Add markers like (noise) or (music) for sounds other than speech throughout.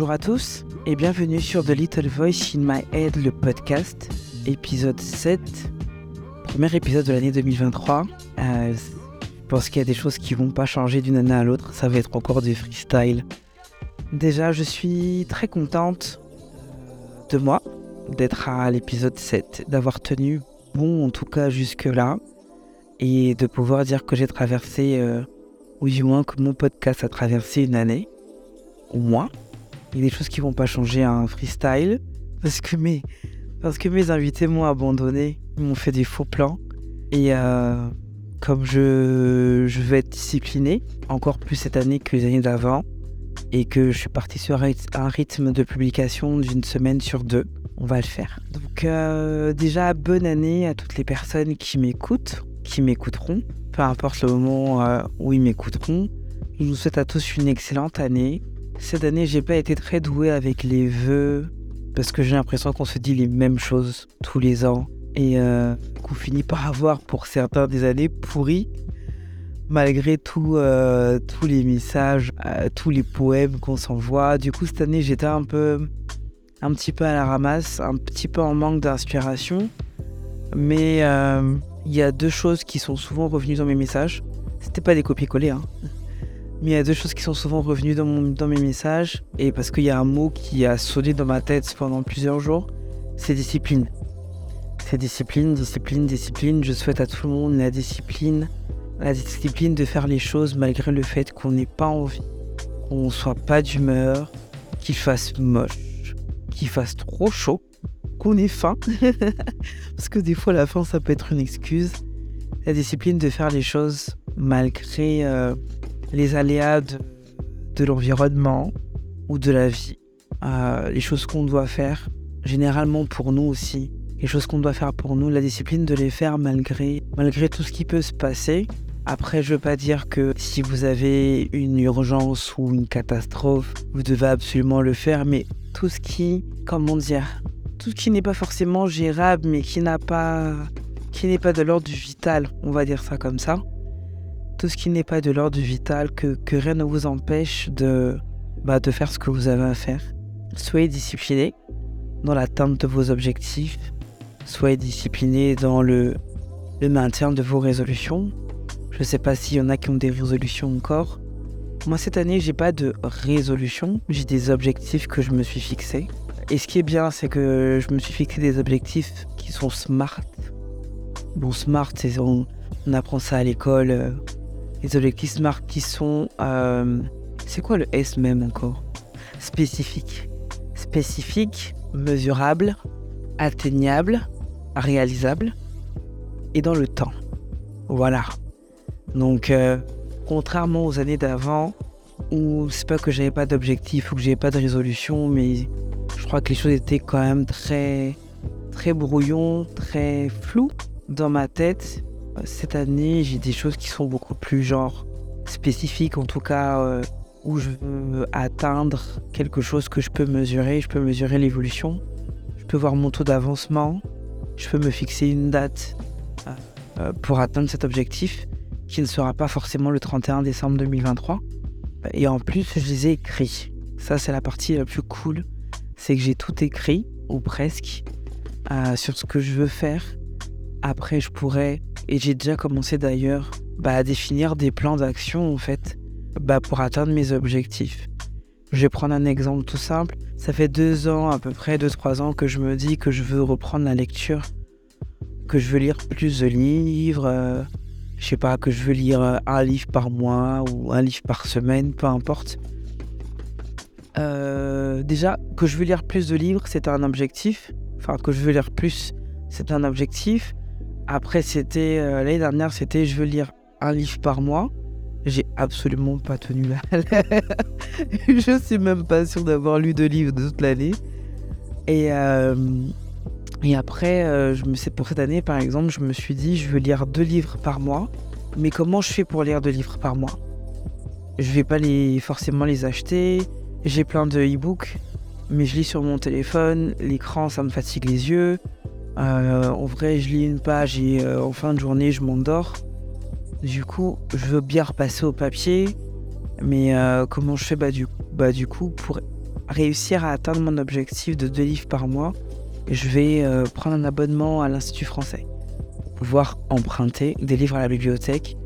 Bonjour à tous et bienvenue sur The Little Voice in My Head, le podcast, épisode 7, premier épisode de l'année 2023. Euh, je pense qu'il y a des choses qui vont pas changer d'une année à l'autre, ça va être encore du freestyle. Déjà, je suis très contente de moi, d'être à l'épisode 7, d'avoir tenu bon en tout cas jusque-là, et de pouvoir dire que j'ai traversé, euh, ou du moins que mon podcast a traversé une année, au moins. Il y a des choses qui vont pas changer à un freestyle, parce que mes, parce que mes invités m'ont abandonné, ils m'ont fait des faux plans, et euh, comme je, je veux être discipliné, encore plus cette année que les années d'avant, et que je suis parti sur un rythme de publication d'une semaine sur deux, on va le faire. Donc euh, déjà, bonne année à toutes les personnes qui m'écoutent, qui m'écouteront, peu importe le moment euh, où ils m'écouteront. Je vous souhaite à tous une excellente année. Cette année, j'ai pas été très doué avec les vœux parce que j'ai l'impression qu'on se dit les mêmes choses tous les ans et euh, qu'on finit par avoir pour certains des années pourries malgré tout, tous les messages, tous les poèmes qu'on s'envoie. Du coup, cette année, j'étais un peu un petit peu à la ramasse, un petit peu en manque d'inspiration. Mais euh, il y a deux choses qui sont souvent revenues dans mes messages. C'était pas des copier-coller, hein. Mais il y a deux choses qui sont souvent revenues dans, dans mes messages. Et parce qu'il y a un mot qui a sonné dans ma tête pendant plusieurs jours, c'est discipline. C'est discipline, discipline, discipline. Je souhaite à tout le monde la discipline. La discipline de faire les choses malgré le fait qu'on n'ait pas envie, qu'on soit pas d'humeur, qu'il fasse moche qu'il fasse trop chaud, qu'on ait faim. (laughs) Parce que des fois, la faim, ça peut être une excuse. La discipline de faire les choses malgré euh, les aléas de, l'environnement ou de la vie. Euh, les choses qu'on doit faire, généralement pour nous aussi. Les choses qu'on doit faire pour nous, la discipline de les faire malgré, malgré tout ce qui peut se passer. Après, je veux pas dire que si vous avez une urgence ou une catastrophe, vous devez absolument le faire, mais tout ce qui, comment dire, tout ce qui n'est pas forcément gérable, mais qui n'a pas, qui n'est pas de l'ordre du vital, on va dire ça comme ça. Tout ce qui n'est pas de l'ordre vital, que, rien ne vous empêche de, bah, de faire ce que vous avez à faire. Soyez discipliné dans l'atteinte de vos objectifs. Soyez discipliné dans le, maintien de vos résolutions. Je ne sais pas s'il y en a qui ont des résolutions encore. Moi, cette année, j'ai pas de résolution. J'ai des objectifs que je me suis fixés. Et ce qui est bien, c'est que je me suis fixé des objectifs qui sont smart. Bon, smart, c'est on, apprend ça à l'école. Les objectifs smart qui sont. Euh, c'est quoi le S même encore? Spécifique. Spécifique, mesurable, atteignable, réalisable et dans le temps. Voilà. Donc. Euh, contrairement aux années d'avant, où c'est pas que j'avais pas d'objectif ou que j'avais pas de résolution, mais je crois que les choses étaient quand même très, très brouillon, très flou dans ma tête. Cette année, j'ai des choses qui sont beaucoup plus genre spécifiques, en tout cas euh, où je veux atteindre quelque chose que je peux mesurer. Je peux mesurer l'évolution, je peux voir mon taux d'avancement, je peux me fixer une date euh, pour atteindre cet objectif qui ne sera pas forcément le 31 décembre 2023. Et en plus, je les ai écrits. Ça, c'est la partie la plus cool. C'est que j'ai tout écrit, ou presque, euh, sur ce que je veux faire. Après, je pourrais, et j'ai déjà commencé d'ailleurs, bah, à définir des plans d'action, en fait, bah, pour atteindre mes objectifs. Je vais prendre un exemple tout simple. Ça fait deux ans, à peu près deux, trois ans, que je me dis que je veux reprendre la lecture, que je veux lire plus de livres, euh, je sais pas, que je veux lire euh, un livre par mois ou un livre par semaine, peu importe. Euh, déjà, que je veux lire plus de livres, c'est un objectif. Enfin, que je veux lire plus, c'est un objectif. Après, c'était euh, l'année dernière, c'était je veux lire un livre par mois. J'ai absolument pas tenu la (laughs) Je suis même pas sûr d'avoir lu de livres de toute l'année. Et, et après, euh, je me sais pour cette année, par exemple, je me suis dit, je veux lire deux livres par mois. Mais comment je fais pour lire deux livres par mois? Je vais pas les, forcément les acheter. J'ai plein de e-books, mais je lis sur mon téléphone. L'écran, ça me fatigue les yeux. Euh, en vrai, je lis une page et euh, en fin de journée, je m'endors. Du coup, je veux bien repasser au papier. Mais comment je fais bah du, bah, du coup, pour réussir à atteindre mon objectif de deux livres par mois, je vais euh, prendre un abonnement à l'Institut français. Pouvoir emprunter des livres à la bibliothèque,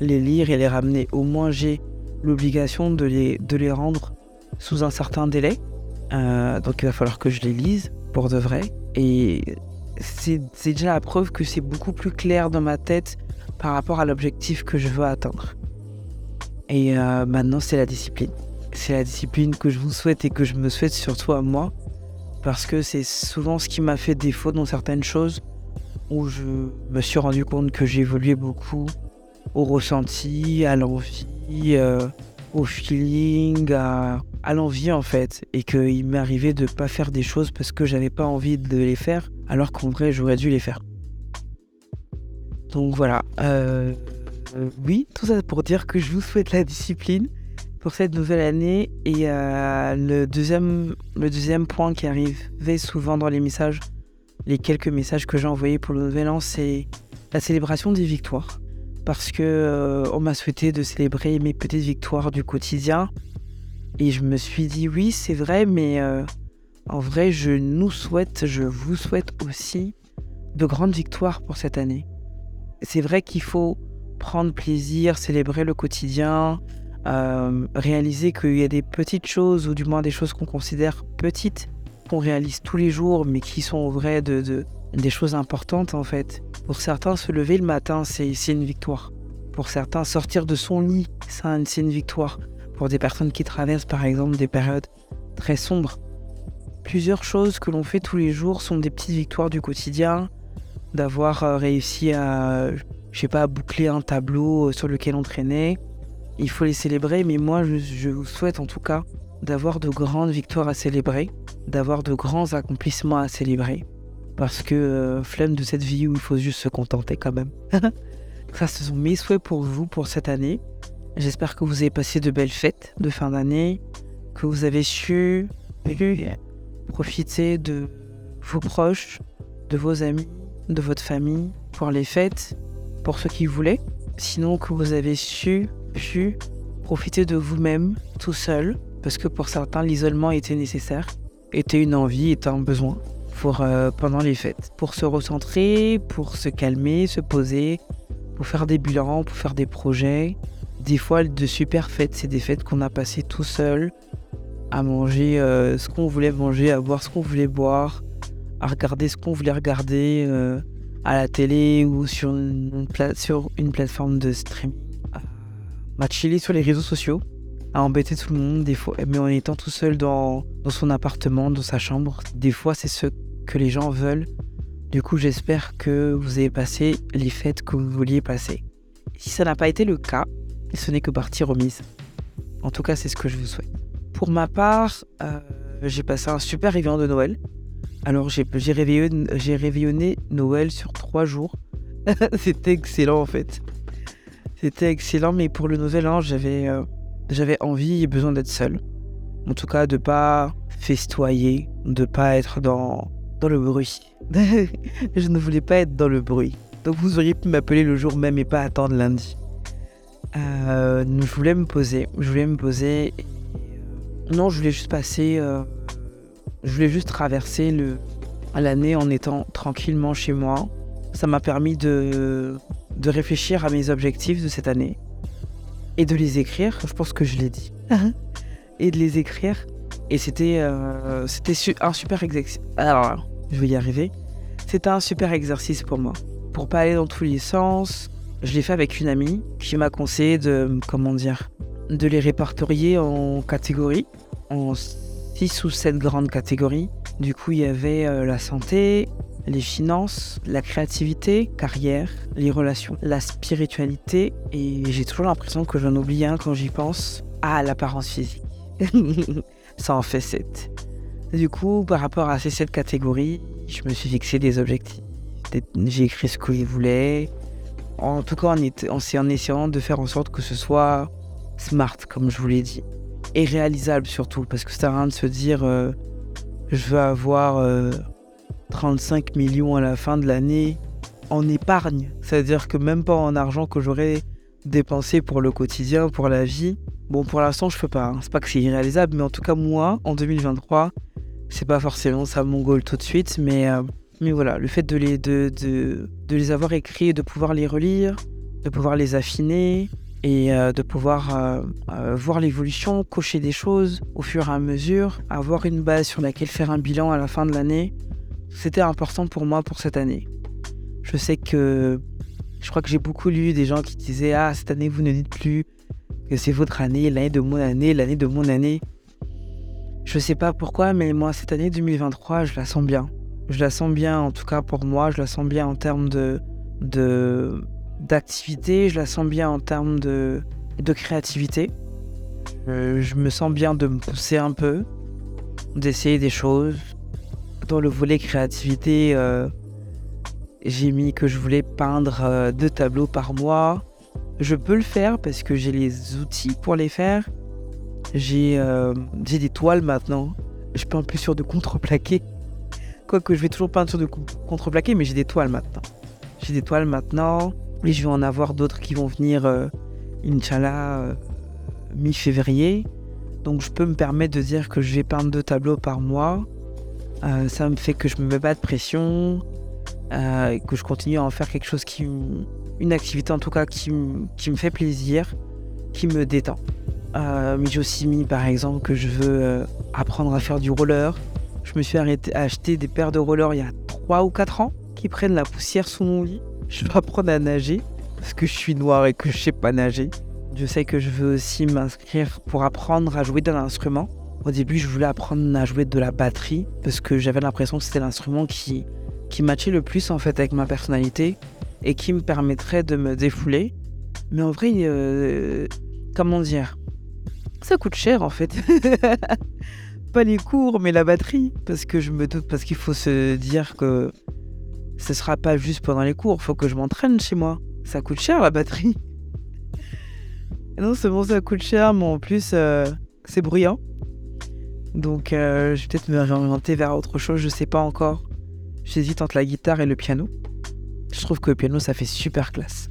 les lire et les ramener. Au moins, j'ai l'obligation de les, de les rendre sous un certain délai. Euh, donc, il va falloir que je les lise pour de vrai. Et c'est déjà la preuve que c'est beaucoup plus clair dans ma tête par rapport à l'objectif que je veux atteindre. Et euh, maintenant, c'est la discipline. C'est la discipline que je vous souhaite et que je me souhaite surtout à moi. Parce que c'est souvent ce qui m'a fait défaut dans certaines choses où je me suis rendu compte que j'évoluais beaucoup au ressenti, à l'envie, euh, au feeling, à, l'envie en fait. Et qu'il arrivé de ne pas faire des choses parce que j'avais pas envie de les faire, alors qu'en vrai j'aurais dû les faire. Donc voilà. Euh, oui, tout ça pour dire que je vous souhaite la discipline pour cette nouvelle année. Et euh, le, deuxième, le deuxième point qui arrivait souvent dans les messages, les quelques messages que j'ai envoyés pour le nouvel an, c'est la célébration des victoires. Parce que euh, on m'a souhaité de célébrer mes petites victoires du quotidien. Et je me suis dit oui, c'est vrai, mais euh, en vrai, je nous souhaite, je vous souhaite aussi de grandes victoires pour cette année. C'est vrai qu'il faut prendre plaisir, célébrer le quotidien, euh, réaliser qu'il y a des petites choses, ou du moins des choses qu'on considère petites, qu'on réalise tous les jours, mais qui sont vraies de, des choses importantes en fait. Pour certains, se lever le matin, c'est une victoire. Pour certains, sortir de son lit, c'est une victoire. Pour des personnes qui traversent par exemple des périodes très sombres. Plusieurs choses que l'on fait tous les jours sont des petites victoires du quotidien, d'avoir euh, réussi à, je sais pas, boucler un tableau sur lequel on traînait, il faut les célébrer, mais moi je, vous souhaite en tout cas d'avoir de grandes victoires à célébrer, d'avoir de grands accomplissements à célébrer, parce que euh, flemme de cette vie où il faut juste se contenter quand même. (laughs) Ça, ce sont mes souhaits pour vous pour cette année. J'espère que vous avez passé de belles fêtes de fin d'année, que vous avez su profiter de vos proches, de vos amis, de votre famille pour les fêtes, pour ceux qui voulaient. Sinon, que vous avez su pu profiter de vous-même tout seul, parce que pour certains, l'isolement était nécessaire, était une envie, était un besoin pour, euh, pendant les fêtes, pour se recentrer, pour se calmer, se poser, pour faire des bilans, pour faire des projets. Des fois, de super fêtes, c'est des fêtes qu'on a passées tout seul, à manger euh, ce qu'on voulait manger, à boire ce qu'on voulait boire, à regarder ce qu'on voulait regarder euh, à la télé ou sur une, sur une plateforme de streaming m'a chillé sur les réseaux sociaux, à embêter tout le monde, des fois, mais en étant tout seul dans, dans son appartement, dans sa chambre. Des fois, c'est ce que les gens veulent. Du coup, j'espère que vous avez passé les fêtes que vous vouliez passer. Si ça n'a pas été le cas, ce n'est que partie remise. En tout cas, c'est ce que je vous souhaite. Pour ma part, euh, j'ai passé un super réveillon de Noël. Alors, j'ai réveillonné, réveillonné Noël sur trois jours. (laughs) C'était excellent en fait. C'était excellent, mais pour le nouvel an, j'avais euh, j'avais envie et besoin d'être seul. En tout cas, de pas festoyer, de pas être dans, dans le bruit. (laughs) je ne voulais pas être dans le bruit. Donc vous auriez pu m'appeler le jour même et pas attendre lundi. Euh, je voulais me poser. Je voulais me poser. Euh, non, je voulais juste passer. je voulais juste traverser le l'année en étant tranquillement chez moi. Ça m'a permis de de réfléchir à mes objectifs de cette année et de les écrire. Je pense que je l'ai dit. et de les écrire. Et c'était euh, c'était un super exercice. Alors, je vais y arriver. C'était un super exercice pour moi. Pour pas aller dans tous les sens, je l'ai fait avec une amie qui m'a conseillé de, comment dire, de les répertorier en catégories, en six ou sept grandes catégories. Du coup, il y avait euh, la santé, les finances, la créativité, carrière, les relations, la spiritualité et j'ai toujours l'impression que j'en oublie un quand j'y pense. Ah, l'apparence physique. (laughs) Ça en fait sept. Du coup, par rapport à ces sept catégories, je me suis fixé des objectifs. J'ai écrit ce que je voulais. En tout cas, en, en essayant de faire en sorte que ce soit smart, comme je vous l'ai dit. Et réalisable surtout, parce que c'est rien de se dire euh, je veux avoir euh, 35 millions à la fin de l'année en épargne. C'est-à-dire que même pas en argent que j'aurais dépensé pour le quotidien, pour la vie, Bon, pour l'instant, je peux pas. Hein. C'est pas que c'est irréalisable, mais en tout cas, moi, en 2023, c'est pas forcément ça mon goal tout de suite, mais, euh, mais voilà, le fait de les, de, de, de, les avoir écrits, de pouvoir les relire, de pouvoir les affiner et euh, de pouvoir euh, voir l'évolution, cocher des choses au fur et à mesure, avoir une base sur laquelle faire un bilan à la fin de l'année, c'était important pour moi pour cette année. Je sais que je crois que j'ai beaucoup lu des gens qui disaient Ah, cette année, vous ne dites plus que c'est votre année, l'année de mon année, l'année de mon année. Je sais pas pourquoi, mais moi, cette année 2023, je la sens bien. Je la sens bien, en tout cas pour moi, je la sens bien en termes de, d'activité, je la sens bien en termes de, de créativité. Euh, je me sens bien de me pousser un peu, d'essayer des choses. Dans le volet créativité, euh, j'ai mis que je voulais peindre euh, deux tableaux par mois. Je peux le faire parce que j'ai les outils pour les faire. J'ai des toiles maintenant. Je peins plus sur de contreplaqué. Quoique je vais toujours peindre sur de contreplaqué, mais j'ai des toiles maintenant. J'ai des toiles maintenant. Je vais en avoir d'autres qui vont venir, euh, Inch'Allah, euh, mi-février. Donc je peux me permettre de dire que je vais peindre deux tableaux par mois. ça me fait que je me mets pas de pression. Euh, et que je continue à en faire quelque chose qui une activité en tout cas qui, me fait plaisir, qui me détend. Euh, mais j'ai aussi mis par exemple que je veux euh, apprendre à faire du roller. Je me suis arrêté à acheter des paires de rollers il y a 3 ou 4 ans qui prennent la poussière sous mon lit. Je veux apprendre à nager parce que je suis noir et que je sais pas nager. Je sais que je veux aussi m'inscrire pour apprendre à jouer d'un instrument. Au début, je voulais apprendre à jouer de la batterie parce que j'avais l'impression que c'était l'instrument qui, qui matchait le plus en fait avec ma personnalité et qui me permettrait de me défouler. Mais en vrai, euh, comment dire? Ça coûte cher en fait. (laughs) Pas les cours, mais la batterie. Parce que je me doute, parce qu'il faut se dire que ce sera pas juste pendant les cours, faut que je m'entraîne chez moi. Ça coûte cher la batterie. (laughs) non seulement ça coûte cher, mais en plus euh, c'est bruyant. Donc euh, je vais peut-être me réorienter vers autre chose, je sais pas encore. J'hésite entre la guitare et le piano. Je trouve que le piano, ça fait super classe.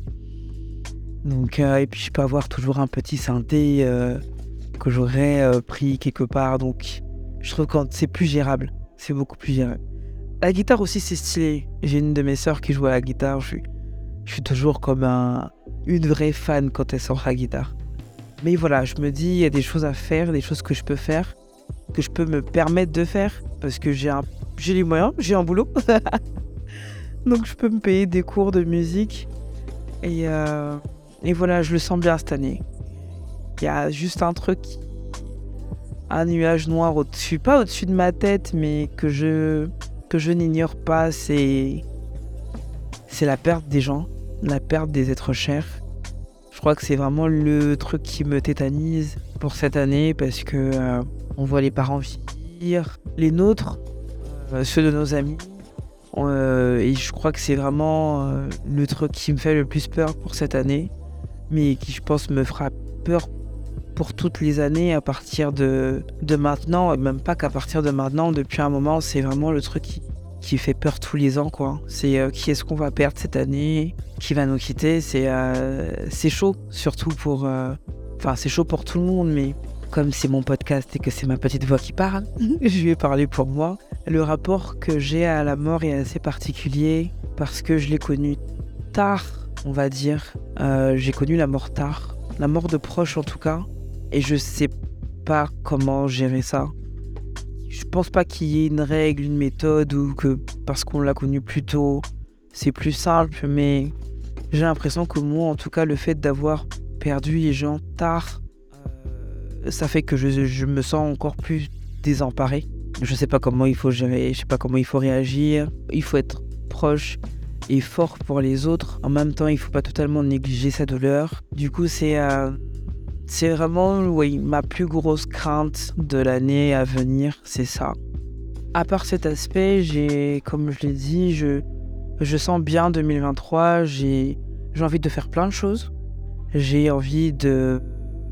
Donc, euh, et puis je peux avoir toujours un petit synthé que j'aurais pris quelque part. Donc, je trouve que c'est plus gérable. C'est beaucoup plus gérable. La guitare aussi, c'est stylé. J'ai une de mes sœurs qui joue à la guitare. Je suis, toujours comme un, une vraie fan quand elle sort la guitare. Mais voilà, je me dis, il y a des choses à faire, des choses que je peux faire, que je peux me permettre de faire, parce que j'ai j'ai les moyens, j'ai un boulot. (laughs) Donc je peux me payer des cours de musique. Et, euh, et voilà, je le sens bien cette année. Il y a juste un truc, un nuage noir au-dessus, pas au-dessus de ma tête, mais que je, que je n'ignore pas, c'est, c'est la perte des gens, la perte des êtres chers. Je crois que c'est vraiment le truc qui me tétanise pour cette année parce que euh, on voit les parents vieillir, les nôtres, euh, ceux de nos amis. Euh, et je crois que c'est vraiment le truc qui me fait le plus peur pour cette année, mais qui je pense me fera peur pour toutes les années à partir de, maintenant, et même pas qu'à partir de maintenant, depuis un moment, c'est vraiment le truc qui, qui, fait peur tous les ans. quoi. C'est qui est-ce qu'on va perdre cette année, qui va nous quitter, c'est c'est chaud, surtout pour... Enfin, c'est chaud pour tout le monde, mais comme c'est mon podcast et que c'est ma petite voix qui parle, (laughs) je vais parler pour moi. Le rapport que j'ai à la mort est assez particulier parce que je l'ai connu tard, on va dire. Euh, j'ai connu la mort tard, la mort de proches en tout cas, et je sais pas comment gérer ça. Je pense pas qu'il y ait une règle, une méthode ou que parce qu'on l'a connu plus tôt, c'est plus simple, mais j'ai l'impression que moi, en tout cas, le fait d'avoir perdu les gens tard, ça fait que je, me sens encore plus désemparé. Je sais pas comment il faut gérer, je sais pas comment il faut réagir. Il faut être proche et fort pour les autres. En même temps, il faut pas totalement négliger sa douleur. Du coup, c'est euh, c'est vraiment oui, ma plus grosse crainte de l'année à venir, c'est ça. À part cet aspect, j'ai, comme je l'ai dit, je, je sens bien 2023. J'ai envie de faire plein de choses. J'ai envie de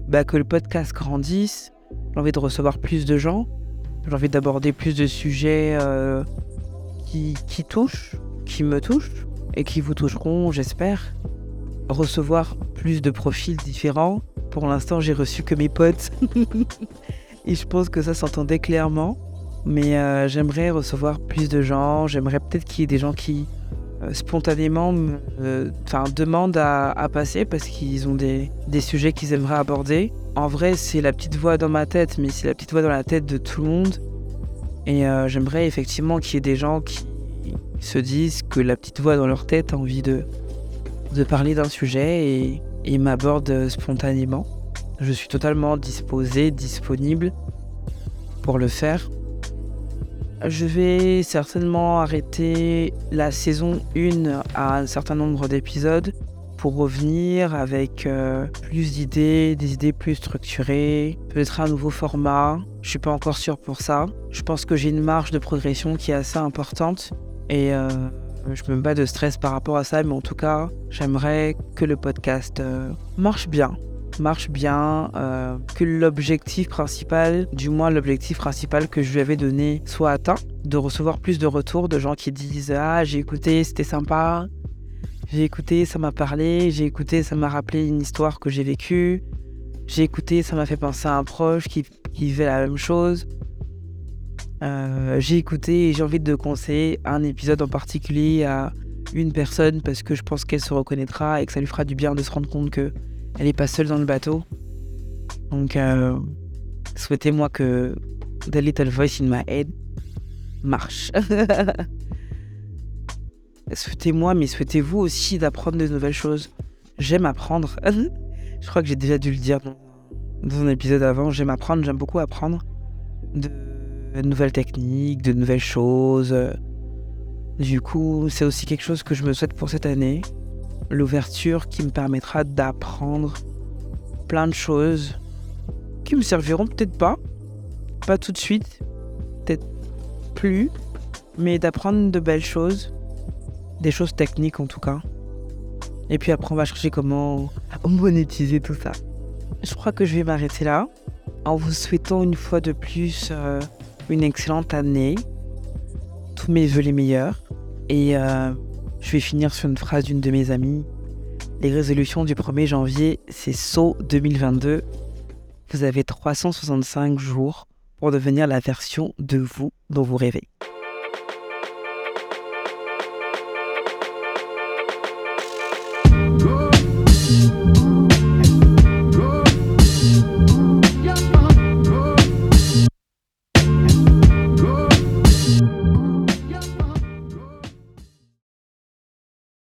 bah, que le podcast grandisse. J'ai envie de recevoir plus de gens. J'ai envie d'aborder plus de sujets euh, qui, qui touchent, qui me touchent et qui vous toucheront, j'espère. Recevoir plus de profils différents. Pour l'instant, j'ai reçu que mes potes. (laughs) Et je pense que ça s'entendait clairement. Mais euh, j'aimerais recevoir plus de gens. J'aimerais peut-être qu'il y ait des gens qui euh, spontanément me demandent à, passer parce qu'ils ont des, des sujets qu'ils aimeraient aborder. En vrai, c'est la petite voix dans ma tête, mais c'est la petite voix dans la tête de tout le monde. Et euh, j'aimerais effectivement qu'il y ait des gens qui se disent que la petite voix dans leur tête a envie de, de parler d'un sujet et, et m'aborde spontanément. Je suis totalement disposé, disponible pour le faire. Je vais certainement arrêter la saison 1 à un certain nombre d'épisodes pour revenir avec euh, plus d'idées, des idées plus structurées, peut-être un nouveau format. Je suis pas encore sûr pour ça. Je pense que j'ai une marge de progression qui est assez importante et euh, je me pas de stress par rapport à ça, mais en tout cas, j'aimerais que le podcast euh, marche bien. Marche bien, euh, que l'objectif principal, du moins l'objectif principal que je lui avais donné, soit atteint, de recevoir plus de retours de gens qui disent Ah, j'ai écouté, c'était sympa, j'ai écouté, ça m'a parlé, j'ai écouté, ça m'a rappelé une histoire que j'ai vécue, j'ai écouté, ça m'a fait penser à un proche qui, qui vivait la même chose. Euh, j'ai écouté et j'ai envie de conseiller un épisode en particulier à une personne parce que je pense qu'elle se reconnaîtra et que ça lui fera du bien de se rendre compte que elle n'est pas seule dans le bateau. Donc, euh, souhaitez-moi que The Little Voice in My Head marche. (laughs) souhaitez-moi, mais souhaitez-vous aussi d'apprendre de nouvelles choses. J'aime apprendre. (laughs) Je crois que j'ai déjà dû le dire dans un épisode avant. J'aime apprendre, j'aime beaucoup apprendre nouvelles techniques, de nouvelles choses. Du coup, c'est aussi quelque chose que je me souhaite pour cette année l'ouverture qui me permettra d'apprendre plein de choses qui me serviront peut-être pas, pas tout de suite, peut-être plus, mais d'apprendre de belles choses, des choses techniques en tout cas. Et puis après, on va chercher comment monétiser tout ça. Je crois que je vais m'arrêter là en vous souhaitant une fois de plus euh, une excellente année, tous mes voeux les meilleurs. Et euh, je vais finir sur une phrase d'une de mes amies. Les résolutions du 1er janvier, c'est saut 2022. Vous avez 365 jours pour devenir la version de vous dont vous rêvez.